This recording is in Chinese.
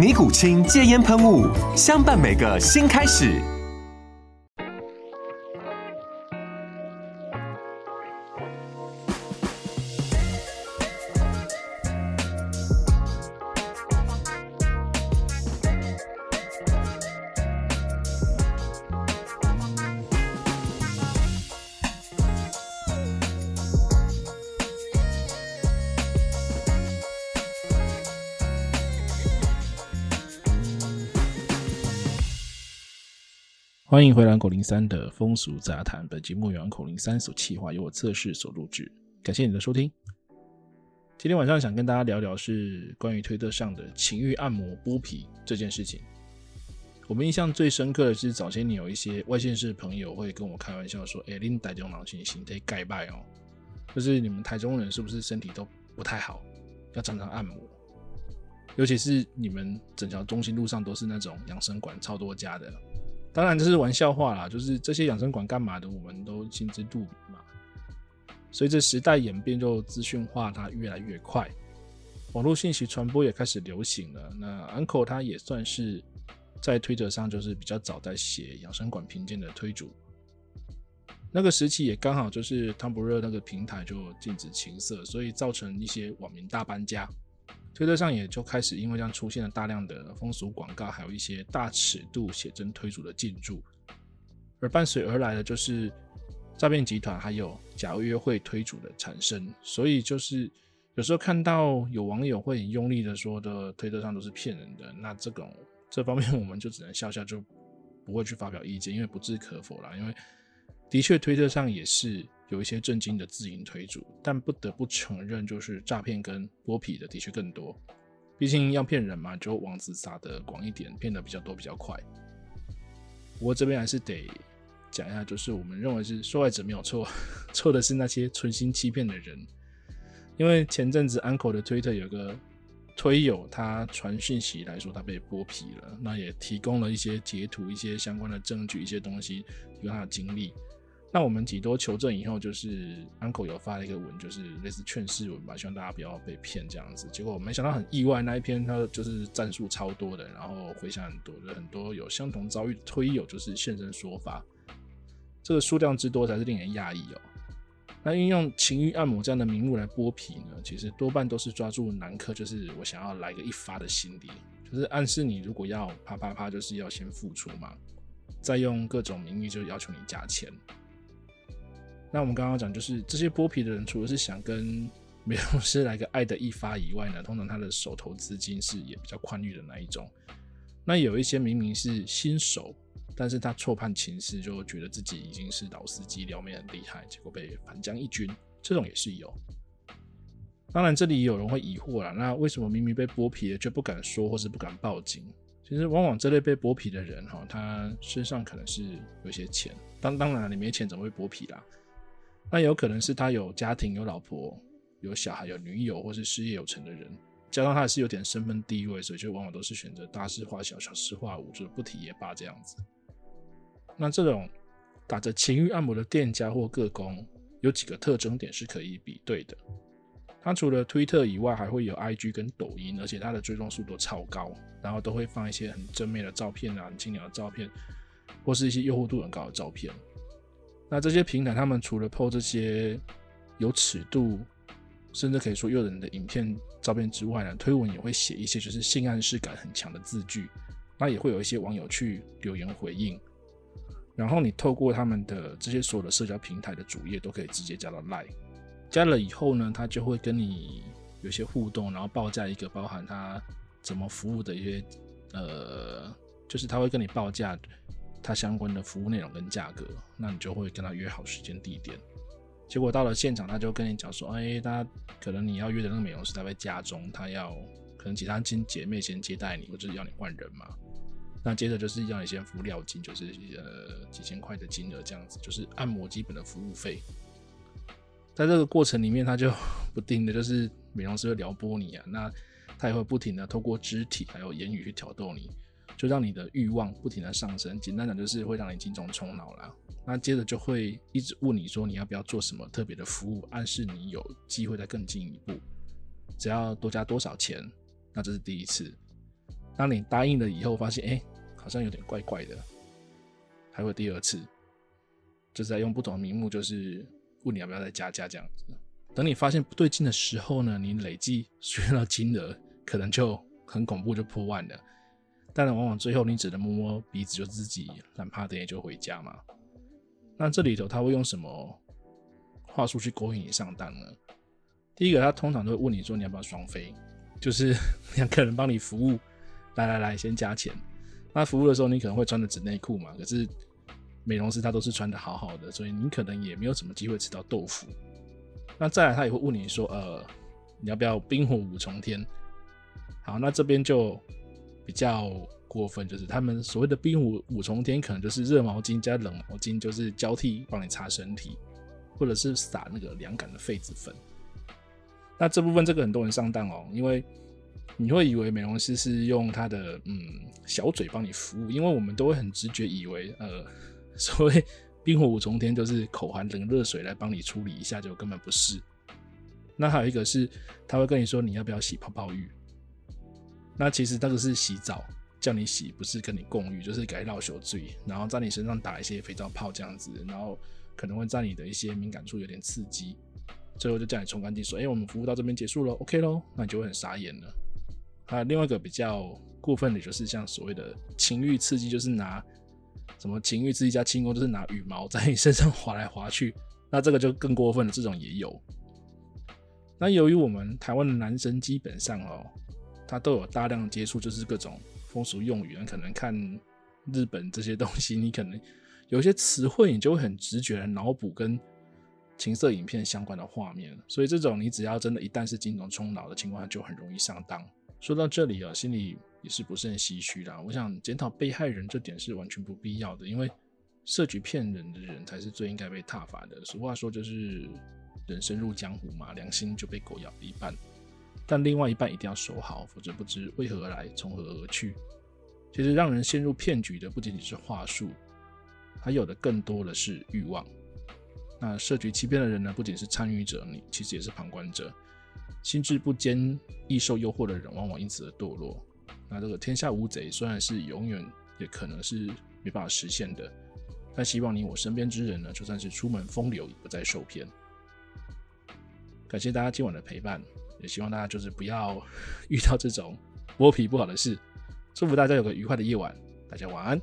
尼古清戒烟喷雾，相伴每个新开始。欢迎回来，口零三的风俗杂谈。本节目由口零三所企划，由我测试所录制。感谢你的收听。今天晚上想跟大家聊聊是关于推特上的情欲按摩剥皮这件事情。我们印象最深刻的是早些年有一些外县市朋友会跟我开玩笑说：“哎，恁台中人是身体盖拜哦，就是你们台中人是不是身体都不太好，要常常按摩？尤其是你们整条中心路上都是那种养生馆，超多家的。”当然这是玩笑话啦，就是这些养生馆干嘛的，我们都心知肚明嘛。随着时代演变，就资讯化它越来越快，网络信息传播也开始流行了。那 Uncle 他也算是在推特上就是比较早在写养生馆评鉴的推主。那个时期也刚好就是汤不热那个平台就禁止情色，所以造成一些网民大搬家。推特上也就开始因为这样出现了大量的风俗广告，还有一些大尺度写真推主的进驻，而伴随而来的就是诈骗集团还有假约会推主的产生。所以就是有时候看到有网友会很用力的说的推特上都是骗人的，那这种这方面我们就只能笑笑，就不会去发表意见，因为不置可否啦。因为的确推特上也是。有一些震惊的自营推主，但不得不承认，就是诈骗跟剥皮的的确更多。毕竟要骗人嘛，就网子撒的广一点，骗的比较多比较快。不过这边还是得讲一下，就是我们认为是受害者没有错，错的是那些存心欺骗的人。因为前阵子 Uncle 的推特有个推友，他传讯息来说他被剥皮了，那也提供了一些截图、一些相关的证据、一些东西，有他的经历。那我们几多求证以后，就是 Uncle 有发了一个文，就是类似劝世文吧，希望大家不要被骗这样子。结果我没想到很意外，那一篇他就是战术超多的，然后回响很多就，很多有相同遭遇的推友就是现身说法，这个数量之多才是令人讶异哦。那运用情欲按摩这样的名目来剥皮呢，其实多半都是抓住男客，就是我想要来个一发的心理，就是暗示你如果要啪啪啪，就是要先付出嘛，再用各种名义就要求你加钱。那我们刚刚讲，就是这些剥皮的人，除了是想跟美容师来个爱的一发以外呢，通常他的手头资金是也比较宽裕的那一种。那有一些明明是新手，但是他错判情势，就觉得自己已经是老司机，撩妹很厉害，结果被反将一军，这种也是有。当然，这里有人会疑惑了，那为什么明明被剥皮了，却不敢说或是不敢报警？其实，往往这类被剥皮的人，哈，他身上可能是有些钱。当当然，你没钱怎么会剥皮啦？那有可能是他有家庭、有老婆、有小孩、有女友，或是事业有成的人，加上他也是有点身份地位，所以就往往都是选择大事化小、小事化无，就是不提也罢这样子。那这种打着情欲按摩的店家或个工，有几个特征点是可以比对的。他除了推特以外，还会有 IG 跟抖音，而且他的追踪数都超高，然后都会放一些很正面的照片啊、很清凉的照片，或是一些诱惑度很高的照片。那这些平台，他们除了 po 这些有尺度，甚至可以说诱人的影片、照片之外呢，推文也会写一些就是性暗示感很强的字句。那也会有一些网友去留言回应。然后你透过他们的这些所有的社交平台的主页都可以直接加到 Line，加了以后呢，他就会跟你有些互动，然后报价一个包含他怎么服务的一些呃，就是他会跟你报价他相关的服务内容跟价格，那你就会跟他约好时间地点。结果到了现场，他就跟你讲说，哎，他可能你要约的那个美容师他在家中，他要可能其他亲姐妹先接待你，或者要你换人嘛。那接着就是要你先付料金，就是呃几千块的金额这样子，就是按摩基本的服务费。在这个过程里面，他就 不定的就是美容师会撩拨你啊，那他也会不停的透过肢体还有言语去挑逗你，就让你的欲望不停的上升。简单讲就是会让你精虫冲脑啦。那接着就会一直问你说你要不要做什么特别的服务，暗示你有机会再更进一步，只要多加多少钱，那这是第一次。当你答应了以后，发现哎、好像有点怪怪的，还会第二次，就是在用不同的名目，就是问你要不要再加价这样子。等你发现不对劲的时候呢，你累计学到金额可能就很恐怖，就破万了。但往往最后你只能摸摸鼻子，就自己懒趴的也就回家嘛。那这里头他会用什么话术去勾引你上当呢？第一个，他通常都会问你说你要不要双飞，就是 两个人帮你服务。来来来，先加钱。那服务的时候，你可能会穿的纸内裤嘛？可是美容师他都是穿的好好的，所以你可能也没有什么机会吃到豆腐。那再来，他也会问你说：“呃，你要不要冰火五重天？”好，那这边就比较过分，就是他们所谓的冰火五重天，可能就是热毛巾加冷毛巾，就是交替帮你擦身体，或者是撒那个凉感的痱子粉。那这部分这个很多人上当哦，因为。你会以为美容师是用他的嗯小嘴帮你服务，因为我们都会很直觉以为，呃，所谓冰火五重天就是口含冷热水来帮你处理一下，就根本不是。那还有一个是，他会跟你说你要不要洗泡泡浴，那其实那个是洗澡，叫你洗，不是跟你共浴，就是给你绕手醉，然后在你身上打一些肥皂泡这样子，然后可能会在你的一些敏感处有点刺激，最后就叫你冲干净，说，哎，我们服务到这边结束了，OK 咯，那你就会很傻眼了。啊，另外一个比较过分的，就是像所谓的情欲刺激，就是拿什么情欲刺激加轻功，就是拿羽毛在你身上滑来滑去。那这个就更过分了，这种也有。那由于我们台湾的男生基本上哦，他都有大量接触，就是各种风俗用语，可能看日本这些东西，你可能有些词汇，你就会很直觉的脑补跟情色影片相关的画面。所以这种你只要真的一旦是精虫冲脑的情况下，就很容易上当。说到这里啊，心里也是不是很唏嘘啦。我想检讨被害人这点是完全不必要的，因为设局骗人的人才是最应该被挞伐的。俗话说就是人生入江湖嘛，良心就被狗咬了一半，但另外一半一定要守好，否则不知为何而来，从何而去。其实让人陷入骗局的不仅仅是话术，还有的更多的是欲望。那设局欺骗的人呢，不仅是参与者，你其实也是旁观者。心智不坚、易受诱惑的人，往往因此而堕落。那这个天下无贼，虽然是永远也可能是没办法实现的，但希望你我身边之人呢，就算是出门风流，也不再受骗。感谢大家今晚的陪伴，也希望大家就是不要遇到这种剥皮不好的事。祝福大家有个愉快的夜晚，大家晚安。